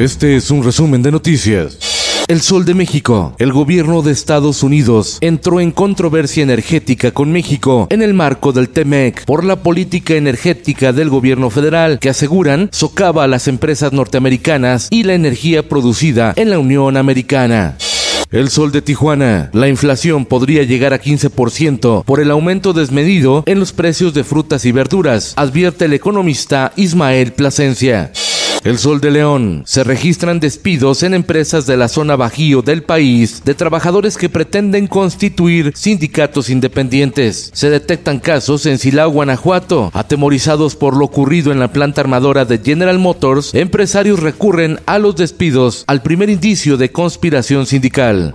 Este es un resumen de noticias. El Sol de México. El gobierno de Estados Unidos entró en controversia energética con México en el marco del TEMEC por la política energética del gobierno federal que aseguran socava a las empresas norteamericanas y la energía producida en la Unión Americana. El sol de Tijuana. La inflación podría llegar a 15% por el aumento desmedido en los precios de frutas y verduras, advierte el economista Ismael Plasencia. El Sol de León. Se registran despidos en empresas de la zona bajío del país de trabajadores que pretenden constituir sindicatos independientes. Se detectan casos en Silao, Guanajuato. Atemorizados por lo ocurrido en la planta armadora de General Motors, empresarios recurren a los despidos al primer indicio de conspiración sindical.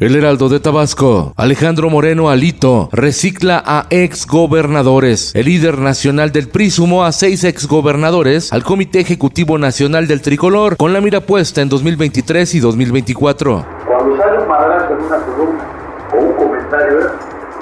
El Heraldo de Tabasco, Alejandro Moreno Alito, recicla a ex gobernadores. El líder nacional del PRI sumó a seis ex gobernadores al Comité Ejecutivo Nacional del Tricolor, con la mira puesta en 2023 y 2024. Cuando sale un madrazo en una columna o un comentario,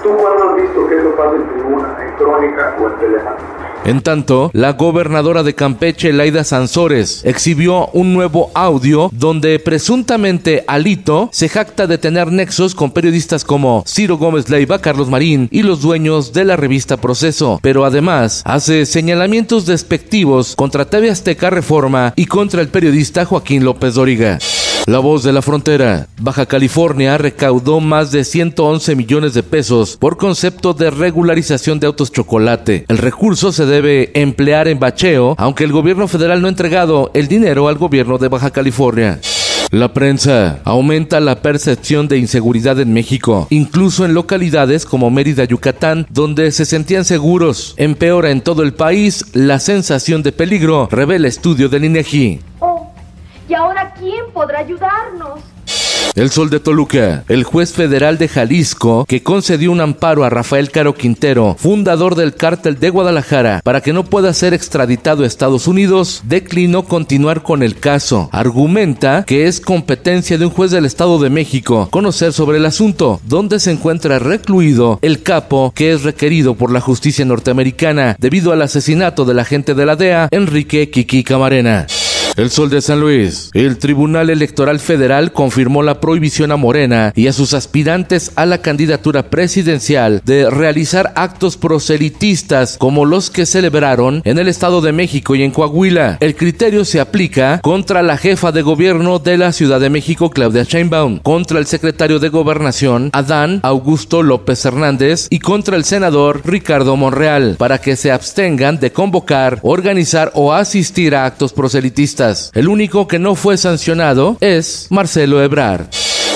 ¿tú cuándo has visto que eso pasa en tribuna, en crónica o en? En tanto, la gobernadora de Campeche, Laida Sansores, exhibió un nuevo audio donde presuntamente Alito se jacta de tener nexos con periodistas como Ciro Gómez Leiva, Carlos Marín y los dueños de la revista Proceso, pero además hace señalamientos despectivos contra TV Azteca Reforma y contra el periodista Joaquín López Dóriga. La voz de la frontera. Baja California recaudó más de 111 millones de pesos por concepto de regularización de autos chocolate. El recurso se debe emplear en bacheo, aunque el gobierno federal no ha entregado el dinero al gobierno de Baja California. La prensa aumenta la percepción de inseguridad en México, incluso en localidades como Mérida, Yucatán, donde se sentían seguros. Empeora en todo el país la sensación de peligro, revela estudio del INEGI. ¿Y ahora quién podrá ayudarnos? El Sol de Toluca, el juez federal de Jalisco, que concedió un amparo a Rafael Caro Quintero, fundador del cártel de Guadalajara, para que no pueda ser extraditado a Estados Unidos, declinó continuar con el caso. Argumenta que es competencia de un juez del Estado de México conocer sobre el asunto, donde se encuentra recluido el capo que es requerido por la justicia norteamericana debido al asesinato del agente de la DEA, Enrique Kiki Camarena. El Sol de San Luis. El Tribunal Electoral Federal confirmó la prohibición a Morena y a sus aspirantes a la candidatura presidencial de realizar actos proselitistas como los que celebraron en el Estado de México y en Coahuila. El criterio se aplica contra la jefa de gobierno de la Ciudad de México, Claudia Sheinbaum, contra el secretario de Gobernación, Adán Augusto López Hernández, y contra el senador Ricardo Monreal, para que se abstengan de convocar, organizar o asistir a actos proselitistas. El único que no fue sancionado es Marcelo Ebrard.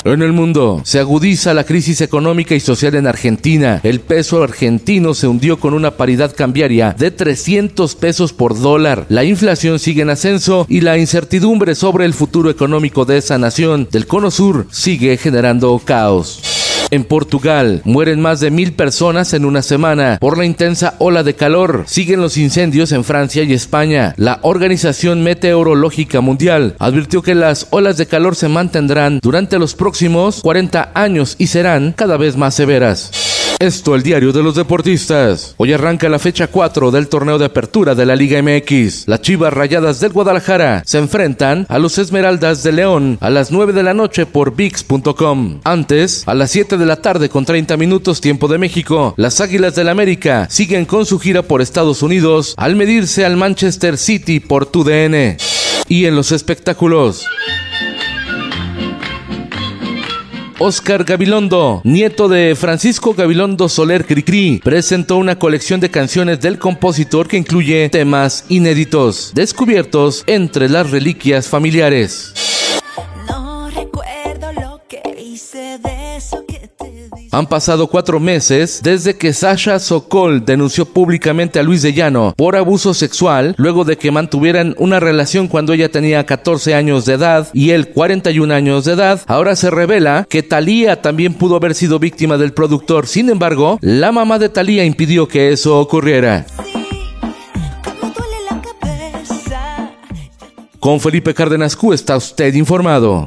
En el mundo se agudiza la crisis económica y social en Argentina. El peso argentino se hundió con una paridad cambiaria de 300 pesos por dólar. La inflación sigue en ascenso y la incertidumbre sobre el futuro económico de esa nación del cono sur sigue generando caos. En Portugal mueren más de mil personas en una semana por la intensa ola de calor. Siguen los incendios en Francia y España. La Organización Meteorológica Mundial advirtió que las olas de calor se mantendrán durante los próximos 40 años y serán cada vez más severas. Esto el diario de los deportistas. Hoy arranca la fecha 4 del torneo de apertura de la Liga MX. Las Chivas Rayadas del Guadalajara se enfrentan a los Esmeraldas de León a las 9 de la noche por VIX.com. Antes, a las 7 de la tarde con 30 minutos tiempo de México, las Águilas del América siguen con su gira por Estados Unidos al medirse al Manchester City por TUDN. Y en los espectáculos. Oscar Gabilondo, nieto de Francisco Gabilondo Soler Cricri, presentó una colección de canciones del compositor que incluye temas inéditos, descubiertos entre las reliquias familiares. No recuerdo lo que hice de eso que Han pasado cuatro meses desde que Sasha Sokol denunció públicamente a Luis de Llano por abuso sexual luego de que mantuvieran una relación cuando ella tenía 14 años de edad y él 41 años de edad. Ahora se revela que Thalía también pudo haber sido víctima del productor. Sin embargo, la mamá de Thalía impidió que eso ocurriera. Con Felipe Cárdenas Q está usted informado.